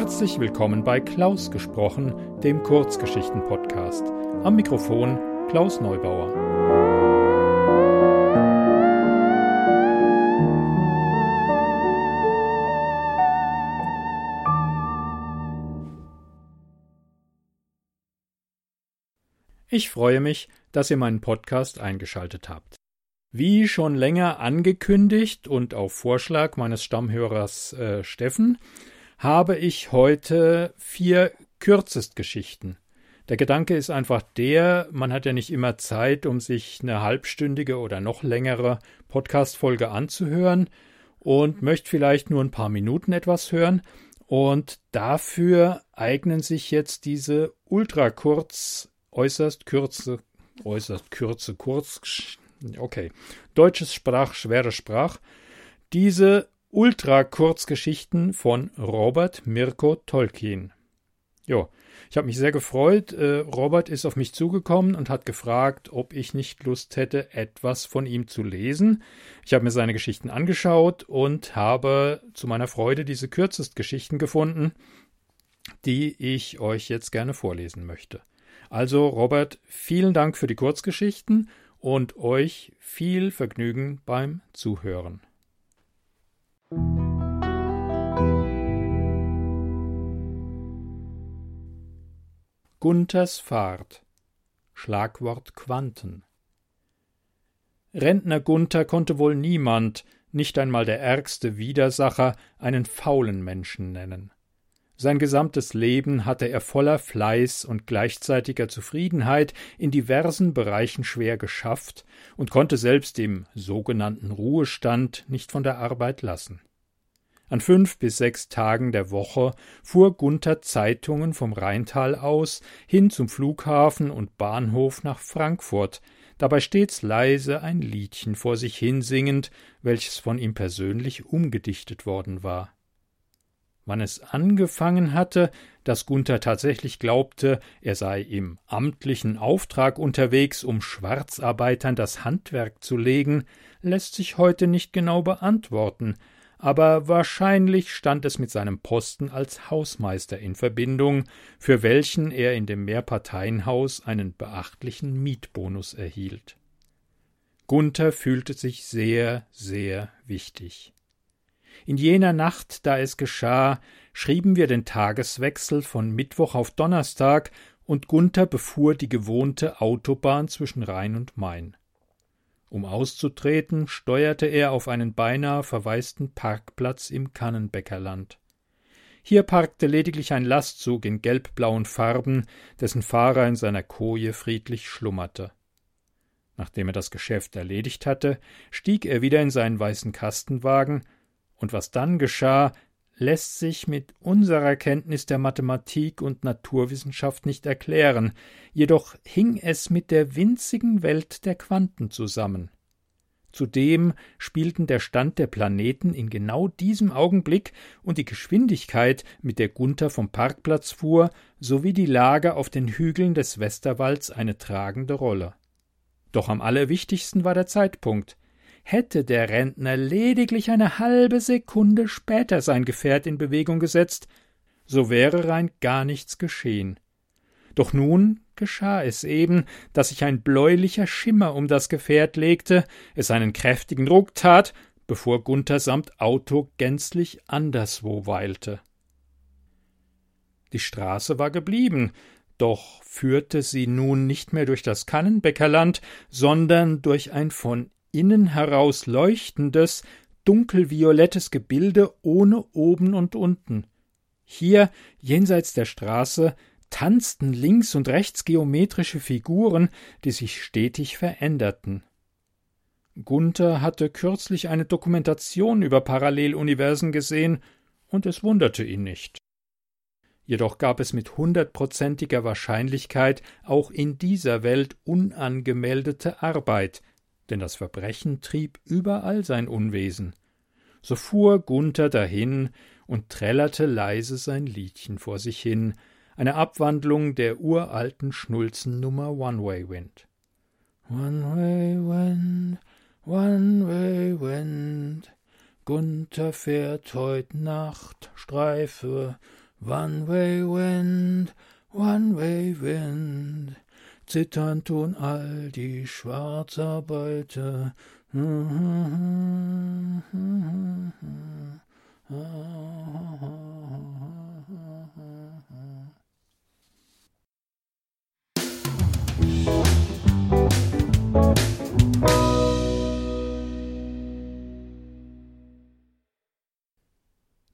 Herzlich willkommen bei Klaus gesprochen, dem Kurzgeschichten-Podcast. Am Mikrofon Klaus Neubauer. Ich freue mich, dass ihr meinen Podcast eingeschaltet habt. Wie schon länger angekündigt und auf Vorschlag meines Stammhörers äh, Steffen, habe ich heute vier Kürzestgeschichten. Der Gedanke ist einfach der, man hat ja nicht immer Zeit, um sich eine halbstündige oder noch längere Podcast-Folge anzuhören und möchte vielleicht nur ein paar Minuten etwas hören. Und dafür eignen sich jetzt diese ultra kurz, äußerst kürze, äußerst kürze, kurz, okay, deutsches Sprach, schwere Sprach, diese Ultra-Kurzgeschichten von Robert Mirko Tolkien. Jo, ich habe mich sehr gefreut. Äh, Robert ist auf mich zugekommen und hat gefragt, ob ich nicht Lust hätte, etwas von ihm zu lesen. Ich habe mir seine Geschichten angeschaut und habe zu meiner Freude diese Kürzestgeschichten gefunden, die ich euch jetzt gerne vorlesen möchte. Also, Robert, vielen Dank für die Kurzgeschichten und euch viel Vergnügen beim Zuhören. Gunthers Fahrt Schlagwort Quanten Rentner Gunther konnte wohl niemand, nicht einmal der ärgste Widersacher, einen faulen Menschen nennen. Sein gesamtes Leben hatte er voller Fleiß und gleichzeitiger Zufriedenheit in diversen Bereichen schwer geschafft und konnte selbst im sogenannten Ruhestand nicht von der Arbeit lassen. An fünf bis sechs Tagen der Woche fuhr Gunther Zeitungen vom Rheintal aus hin zum Flughafen und Bahnhof nach Frankfurt, dabei stets leise ein Liedchen vor sich hinsingend, welches von ihm persönlich umgedichtet worden war. Wann es angefangen hatte, dass Gunther tatsächlich glaubte, er sei im amtlichen Auftrag unterwegs, um Schwarzarbeitern das Handwerk zu legen, lässt sich heute nicht genau beantworten, aber wahrscheinlich stand es mit seinem Posten als Hausmeister in Verbindung, für welchen er in dem Mehrparteienhaus einen beachtlichen Mietbonus erhielt. Gunther fühlte sich sehr, sehr wichtig. In jener Nacht, da es geschah, schrieben wir den Tageswechsel von Mittwoch auf Donnerstag, und Gunther befuhr die gewohnte Autobahn zwischen Rhein und Main. Um auszutreten, steuerte er auf einen beinahe verwaisten Parkplatz im Kannenbäckerland. Hier parkte lediglich ein Lastzug in gelbblauen Farben, dessen Fahrer in seiner Koje friedlich schlummerte. Nachdem er das Geschäft erledigt hatte, stieg er wieder in seinen weißen Kastenwagen und was dann geschah, lässt sich mit unserer Kenntnis der Mathematik und Naturwissenschaft nicht erklären, jedoch hing es mit der winzigen Welt der Quanten zusammen. Zudem spielten der Stand der Planeten in genau diesem Augenblick und die Geschwindigkeit, mit der Gunther vom Parkplatz fuhr, sowie die Lage auf den Hügeln des Westerwalds eine tragende Rolle. Doch am allerwichtigsten war der Zeitpunkt. Hätte der Rentner lediglich eine halbe Sekunde später sein Gefährt in Bewegung gesetzt, so wäre rein gar nichts geschehen. Doch nun geschah es eben, dass sich ein bläulicher Schimmer um das Gefährt legte, es einen kräftigen Druck tat, bevor Gunther samt Auto gänzlich anderswo weilte. Die Straße war geblieben, doch führte sie nun nicht mehr durch das Kannenbäckerland, sondern durch ein von innen heraus leuchtendes, dunkelviolettes Gebilde ohne oben und unten. Hier, jenseits der Straße, tanzten links und rechts geometrische Figuren, die sich stetig veränderten. Gunther hatte kürzlich eine Dokumentation über Paralleluniversen gesehen, und es wunderte ihn nicht. Jedoch gab es mit hundertprozentiger Wahrscheinlichkeit auch in dieser Welt unangemeldete Arbeit, denn das Verbrechen trieb überall sein Unwesen. So fuhr Gunther dahin und trällerte leise sein Liedchen vor sich hin, eine Abwandlung der uralten Schnulzennummer One Way Wind. One Way Wind, One Way Wind, Gunther fährt heut Nacht Streife One-Way Wind, One-Way Wind, zittern tun all die Schwarzarbeiter.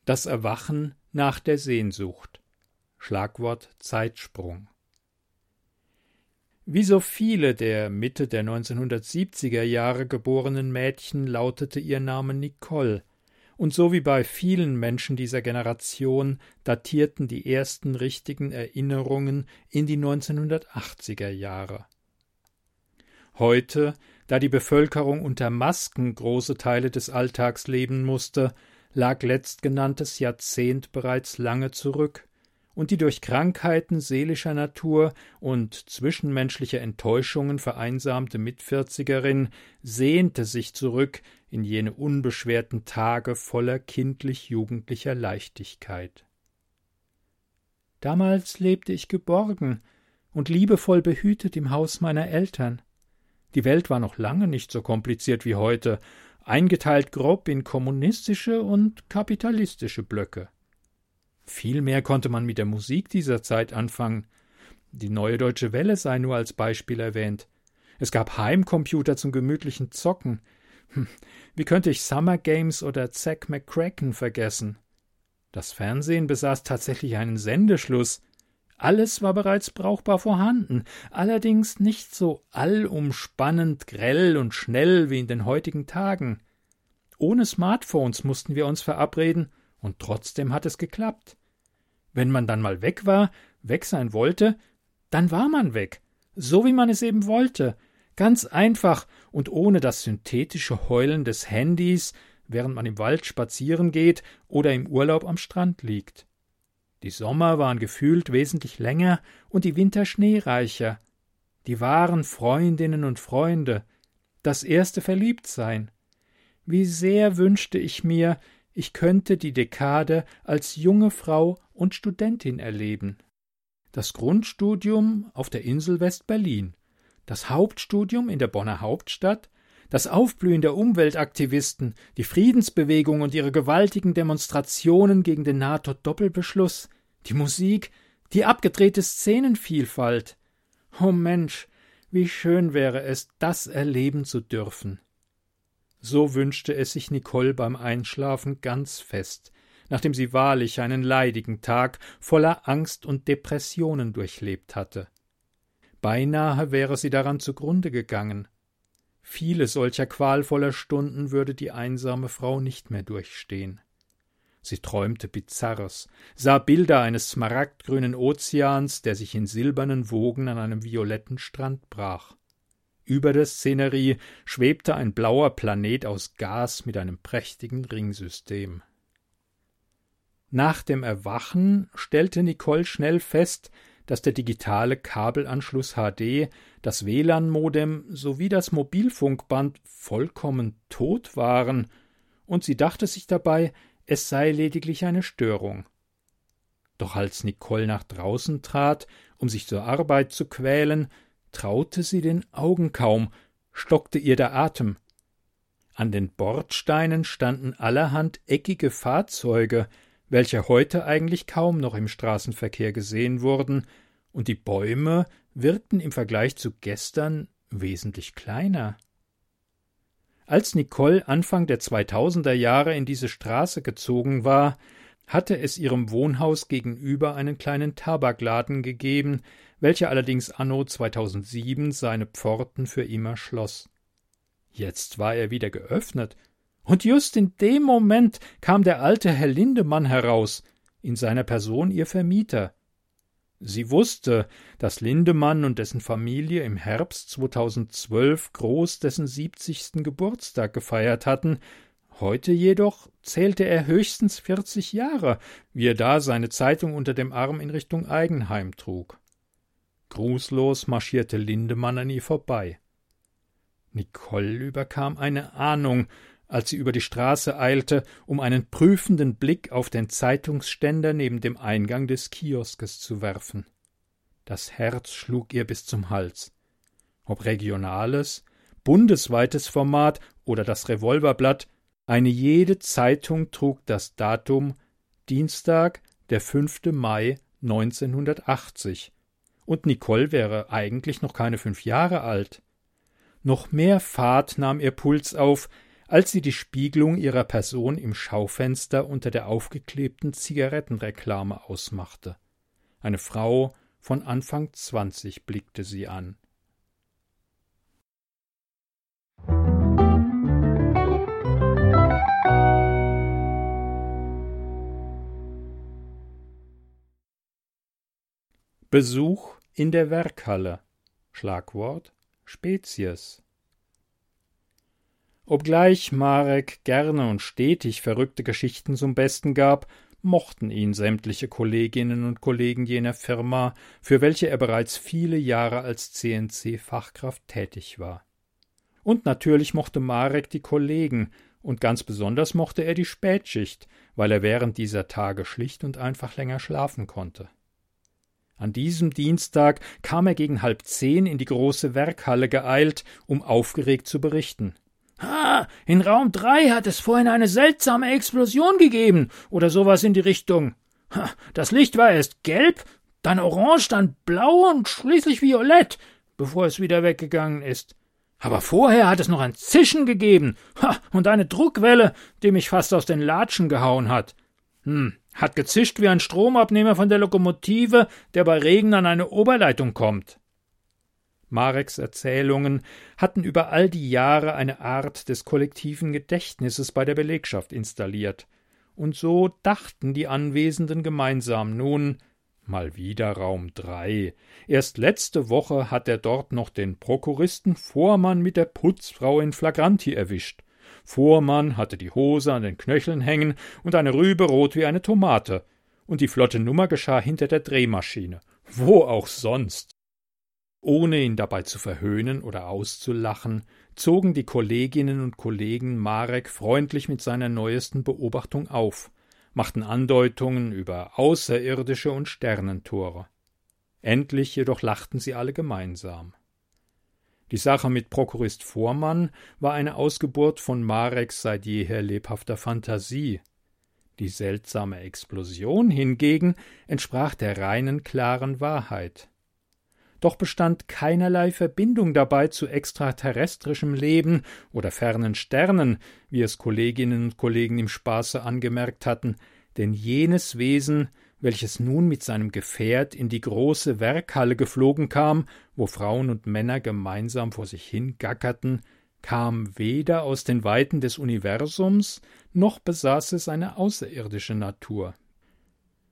Das Erwachen nach der Sehnsucht. Schlagwort Zeitsprung. Wie so viele der Mitte der 1970er Jahre geborenen Mädchen lautete ihr Name Nicole, und so wie bei vielen Menschen dieser Generation datierten die ersten richtigen Erinnerungen in die 1980er Jahre. Heute, da die Bevölkerung unter Masken große Teile des Alltags leben musste, lag letztgenanntes Jahrzehnt bereits lange zurück, und die durch Krankheiten seelischer Natur und zwischenmenschliche Enttäuschungen vereinsamte Mitvierzigerin sehnte sich zurück in jene unbeschwerten Tage voller kindlich jugendlicher Leichtigkeit. Damals lebte ich geborgen und liebevoll behütet im Haus meiner Eltern. Die Welt war noch lange nicht so kompliziert wie heute, eingeteilt grob in kommunistische und kapitalistische Blöcke. Viel mehr konnte man mit der Musik dieser Zeit anfangen. Die neue deutsche Welle sei nur als Beispiel erwähnt. Es gab Heimcomputer zum gemütlichen Zocken. Hm, wie könnte ich Summer Games oder Zack McCracken vergessen? Das Fernsehen besaß tatsächlich einen Sendeschluss. Alles war bereits brauchbar vorhanden, allerdings nicht so allumspannend grell und schnell wie in den heutigen Tagen. Ohne Smartphones mussten wir uns verabreden, und trotzdem hat es geklappt. Wenn man dann mal weg war, weg sein wollte, dann war man weg, so wie man es eben wollte, ganz einfach und ohne das synthetische Heulen des Handys, während man im Wald spazieren geht oder im Urlaub am Strand liegt. Die Sommer waren gefühlt wesentlich länger und die Winter schneereicher. Die wahren Freundinnen und Freunde, das erste Verliebtsein. Wie sehr wünschte ich mir, ich könnte die Dekade als junge Frau und Studentin erleben. Das Grundstudium auf der Insel West-Berlin, das Hauptstudium in der Bonner Hauptstadt, das Aufblühen der Umweltaktivisten, die Friedensbewegung und ihre gewaltigen Demonstrationen gegen den NATO-Doppelbeschluss, die Musik, die abgedrehte Szenenvielfalt. Oh Mensch, wie schön wäre es, das erleben zu dürfen. So wünschte es sich Nicole beim Einschlafen ganz fest, nachdem sie wahrlich einen leidigen Tag voller Angst und Depressionen durchlebt hatte. Beinahe wäre sie daran zugrunde gegangen. Viele solcher qualvoller Stunden würde die einsame Frau nicht mehr durchstehen. Sie träumte Bizarres, sah Bilder eines smaragdgrünen Ozeans, der sich in silbernen Wogen an einem violetten Strand brach. Über der Szenerie schwebte ein blauer Planet aus Gas mit einem prächtigen Ringsystem. Nach dem Erwachen stellte Nicole schnell fest, dass der digitale Kabelanschluss HD, das WLAN-Modem sowie das Mobilfunkband vollkommen tot waren, und sie dachte sich dabei, es sei lediglich eine Störung. Doch als Nicole nach draußen trat, um sich zur Arbeit zu quälen, traute sie den Augen kaum, stockte ihr der Atem. An den Bordsteinen standen allerhand eckige Fahrzeuge, welche heute eigentlich kaum noch im Straßenverkehr gesehen wurden, und die Bäume wirkten im Vergleich zu gestern wesentlich kleiner. Als Nicole Anfang der 2000er Jahre in diese Straße gezogen war, hatte es ihrem Wohnhaus gegenüber einen kleinen Tabakladen gegeben, welcher allerdings anno 2007 seine Pforten für immer schloss. Jetzt war er wieder geöffnet, und just in dem Moment kam der alte Herr Lindemann heraus, in seiner Person ihr Vermieter. Sie wusste, dass Lindemann und dessen Familie im Herbst 2012 groß dessen siebzigsten Geburtstag gefeiert hatten, heute jedoch zählte er höchstens vierzig Jahre, wie er da seine Zeitung unter dem Arm in Richtung Eigenheim trug. Grußlos marschierte Lindemann an ihr vorbei. Nicole überkam eine Ahnung, als sie über die Straße eilte, um einen prüfenden Blick auf den Zeitungsständer neben dem Eingang des Kioskes zu werfen. Das Herz schlug ihr bis zum Hals. Ob regionales, bundesweites Format oder das Revolverblatt, eine jede Zeitung trug das Datum Dienstag, der 5. Mai 1980. Und Nicole wäre eigentlich noch keine fünf Jahre alt. Noch mehr Fahrt nahm ihr Puls auf, als sie die Spiegelung ihrer Person im Schaufenster unter der aufgeklebten Zigarettenreklame ausmachte. Eine Frau von Anfang zwanzig blickte sie an. Besuch in der Werkhalle Schlagwort Spezies Obgleich Marek gerne und stetig verrückte Geschichten zum Besten gab, mochten ihn sämtliche Kolleginnen und Kollegen jener Firma, für welche er bereits viele Jahre als CNC-Fachkraft tätig war. Und natürlich mochte Marek die Kollegen, und ganz besonders mochte er die Spätschicht, weil er während dieser Tage schlicht und einfach länger schlafen konnte. An diesem Dienstag kam er gegen halb zehn in die große Werkhalle geeilt, um aufgeregt zu berichten. Ah, in Raum drei hat es vorhin eine seltsame Explosion gegeben oder sowas in die Richtung. Das Licht war erst gelb, dann orange, dann blau und schließlich violett, bevor es wieder weggegangen ist. Aber vorher hat es noch ein Zischen gegeben ha, und eine Druckwelle, die mich fast aus den Latschen gehauen hat. Hm, hat gezischt wie ein Stromabnehmer von der Lokomotive, der bei Regen an eine Oberleitung kommt. Mareks Erzählungen hatten über all die Jahre eine Art des kollektiven Gedächtnisses bei der Belegschaft installiert, und so dachten die Anwesenden gemeinsam nun mal wieder Raum drei. Erst letzte Woche hat er dort noch den Prokuristen Vormann mit der Putzfrau in Flagranti erwischt. Vormann hatte die Hose an den Knöcheln hängen und eine Rübe rot wie eine Tomate, und die flotte Nummer geschah hinter der Drehmaschine. Wo auch sonst. Ohne ihn dabei zu verhöhnen oder auszulachen, zogen die Kolleginnen und Kollegen Marek freundlich mit seiner neuesten Beobachtung auf, machten Andeutungen über Außerirdische und Sternentore. Endlich jedoch lachten sie alle gemeinsam. Die Sache mit Prokurist Vormann war eine Ausgeburt von Mareks seit jeher lebhafter Fantasie. Die seltsame Explosion hingegen entsprach der reinen, klaren Wahrheit doch bestand keinerlei Verbindung dabei zu extraterrestrischem Leben oder fernen Sternen, wie es Kolleginnen und Kollegen im Spaße angemerkt hatten, denn jenes Wesen, welches nun mit seinem Gefährt in die große Werkhalle geflogen kam, wo Frauen und Männer gemeinsam vor sich hingackerten, kam weder aus den Weiten des Universums, noch besaß es eine außerirdische Natur.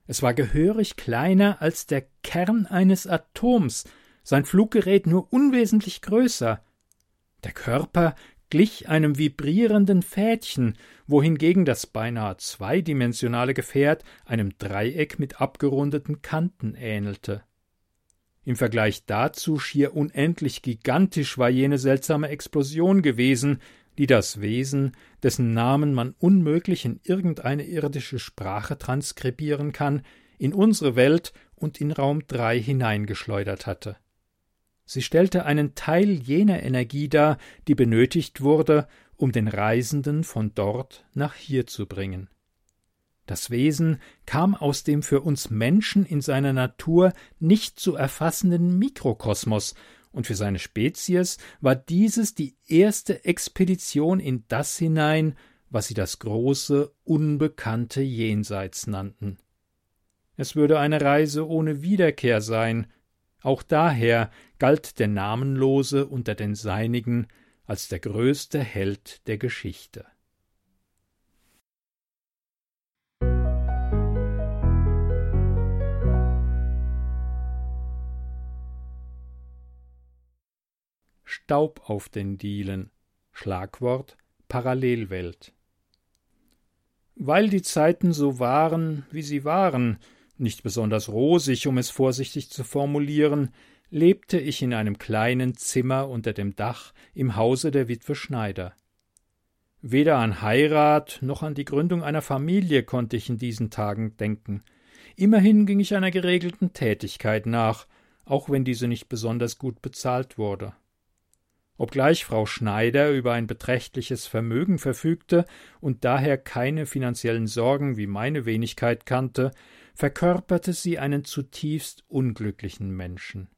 Es war gehörig kleiner als der Kern eines Atoms, sein Fluggerät nur unwesentlich größer. Der Körper glich einem vibrierenden Fädchen, wohingegen das beinahe zweidimensionale Gefährt einem Dreieck mit abgerundeten Kanten ähnelte. Im Vergleich dazu schier unendlich gigantisch war jene seltsame Explosion gewesen, die das Wesen, dessen Namen man unmöglich in irgendeine irdische Sprache transkribieren kann, in unsere Welt und in Raum drei hineingeschleudert hatte. Sie stellte einen Teil jener Energie dar, die benötigt wurde, um den Reisenden von dort nach hier zu bringen. Das Wesen kam aus dem für uns Menschen in seiner Natur nicht zu erfassenden Mikrokosmos, und für seine Spezies war dieses die erste Expedition in das hinein, was sie das große, unbekannte Jenseits nannten. Es würde eine Reise ohne Wiederkehr sein, auch daher galt der Namenlose unter den Seinigen als der größte Held der Geschichte. Staub auf den Dielen Schlagwort Parallelwelt Weil die Zeiten so waren, wie sie waren, nicht besonders rosig, um es vorsichtig zu formulieren, lebte ich in einem kleinen Zimmer unter dem Dach im Hause der Witwe Schneider. Weder an Heirat noch an die Gründung einer Familie konnte ich in diesen Tagen denken. Immerhin ging ich einer geregelten Tätigkeit nach, auch wenn diese nicht besonders gut bezahlt wurde. Obgleich Frau Schneider über ein beträchtliches Vermögen verfügte und daher keine finanziellen Sorgen wie meine Wenigkeit kannte, verkörperte sie einen zutiefst unglücklichen Menschen.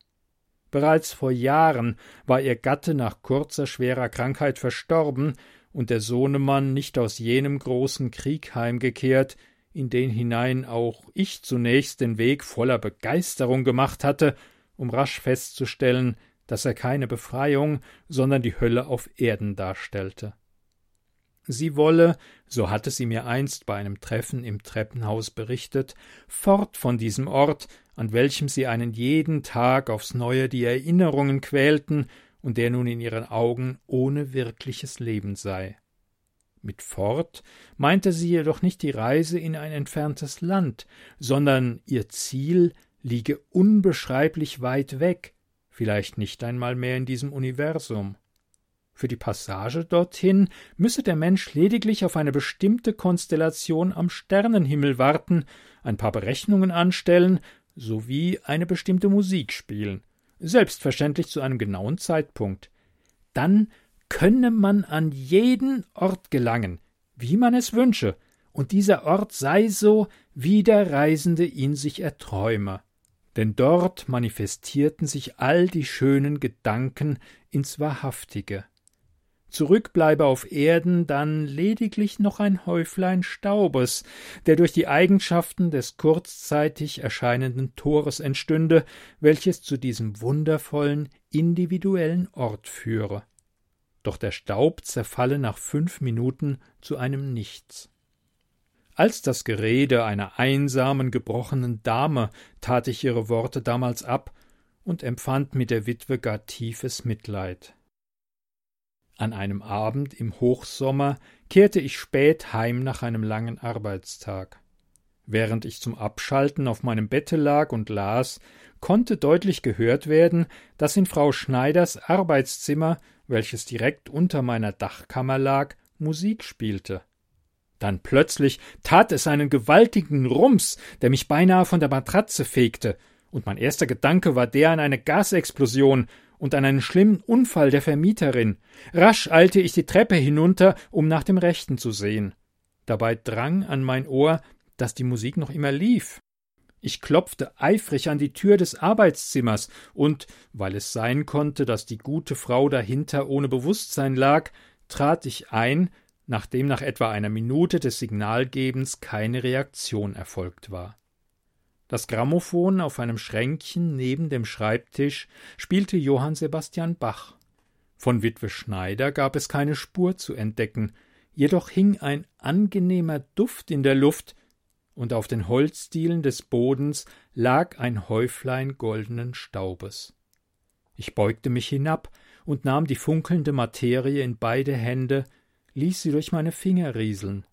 Bereits vor Jahren war ihr Gatte nach kurzer schwerer Krankheit verstorben, und der Sohnemann nicht aus jenem großen Krieg heimgekehrt, in den hinein auch ich zunächst den Weg voller Begeisterung gemacht hatte, um rasch festzustellen, dass er keine Befreiung, sondern die Hölle auf Erden darstellte. Sie wolle, so hatte sie mir einst bei einem Treffen im Treppenhaus berichtet, fort von diesem Ort, an welchem sie einen jeden Tag aufs neue die Erinnerungen quälten und der nun in ihren Augen ohne wirkliches Leben sei. Mit fort meinte sie jedoch nicht die Reise in ein entferntes Land, sondern ihr Ziel liege unbeschreiblich weit weg, vielleicht nicht einmal mehr in diesem Universum. Für die Passage dorthin müsse der Mensch lediglich auf eine bestimmte Konstellation am Sternenhimmel warten, ein paar Berechnungen anstellen sowie eine bestimmte Musik spielen selbstverständlich zu einem genauen Zeitpunkt. Dann könne man an jeden Ort gelangen, wie man es wünsche, und dieser Ort sei so, wie der Reisende ihn sich erträume. Denn dort manifestierten sich all die schönen Gedanken ins Wahrhaftige. Zurück bleibe auf Erden dann lediglich noch ein Häuflein Staubes, der durch die Eigenschaften des kurzzeitig erscheinenden Tores entstünde, welches zu diesem wundervollen, individuellen Ort führe. Doch der Staub zerfalle nach fünf Minuten zu einem Nichts. Als das Gerede einer einsamen, gebrochenen Dame tat ich ihre Worte damals ab und empfand mit der Witwe gar tiefes Mitleid. An einem Abend im Hochsommer kehrte ich spät heim nach einem langen Arbeitstag. Während ich zum Abschalten auf meinem Bette lag und las, konnte deutlich gehört werden, dass in Frau Schneiders Arbeitszimmer, welches direkt unter meiner Dachkammer lag, Musik spielte. Dann plötzlich tat es einen gewaltigen Rums, der mich beinahe von der Matratze fegte, und mein erster Gedanke war der an eine Gasexplosion, und an einen schlimmen Unfall der Vermieterin. Rasch eilte ich die Treppe hinunter, um nach dem Rechten zu sehen. Dabei drang an mein Ohr, dass die Musik noch immer lief. Ich klopfte eifrig an die Tür des Arbeitszimmers, und, weil es sein konnte, dass die gute Frau dahinter ohne Bewusstsein lag, trat ich ein, nachdem nach etwa einer Minute des Signalgebens keine Reaktion erfolgt war. Das Grammophon auf einem Schränkchen neben dem Schreibtisch spielte Johann Sebastian Bach. Von Witwe Schneider gab es keine Spur zu entdecken, jedoch hing ein angenehmer Duft in der Luft, und auf den Holzdielen des Bodens lag ein Häuflein goldenen Staubes. Ich beugte mich hinab und nahm die funkelnde Materie in beide Hände, ließ sie durch meine Finger rieseln.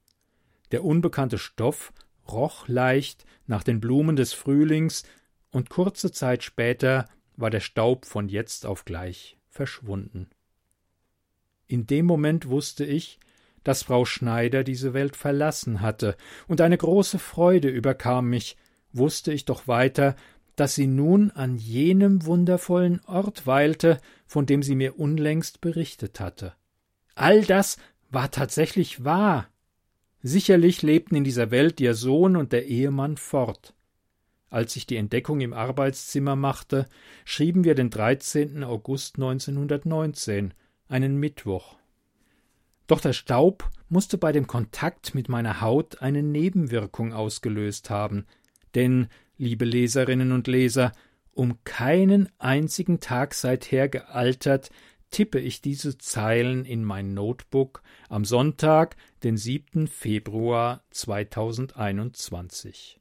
Der unbekannte Stoff roch leicht nach den Blumen des Frühlings, und kurze Zeit später war der Staub von jetzt auf gleich verschwunden. In dem Moment wusste ich, dass Frau Schneider diese Welt verlassen hatte, und eine große Freude überkam mich, wusste ich doch weiter, dass sie nun an jenem wundervollen Ort weilte, von dem sie mir unlängst berichtet hatte. All das war tatsächlich wahr. Sicherlich lebten in dieser Welt ihr Sohn und der Ehemann fort. Als ich die Entdeckung im Arbeitszimmer machte, schrieben wir den 13. August 1919, einen Mittwoch. Doch der Staub musste bei dem Kontakt mit meiner Haut eine Nebenwirkung ausgelöst haben, denn, liebe Leserinnen und Leser, um keinen einzigen Tag seither gealtert tippe ich diese Zeilen in mein Notebook am Sonntag, den 7. Februar 2021.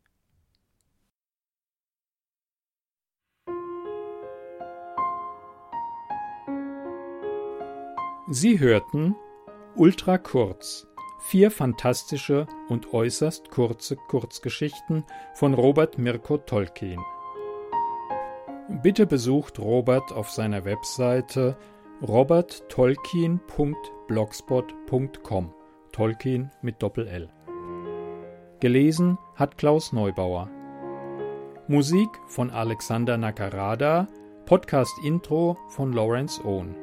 Sie hörten Ultra kurz. Vier fantastische und äußerst kurze Kurzgeschichten von Robert Mirko Tolkien. Bitte besucht Robert auf seiner Webseite roberttolkien.blogspot.com Tolkien mit Doppel-L. Gelesen hat Klaus Neubauer. Musik von Alexander Nakarada, Podcast-Intro von Lawrence Owen.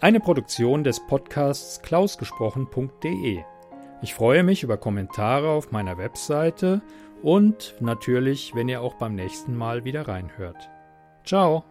Eine Produktion des Podcasts klausgesprochen.de. Ich freue mich über Kommentare auf meiner Webseite und natürlich, wenn ihr auch beim nächsten Mal wieder reinhört. Ciao!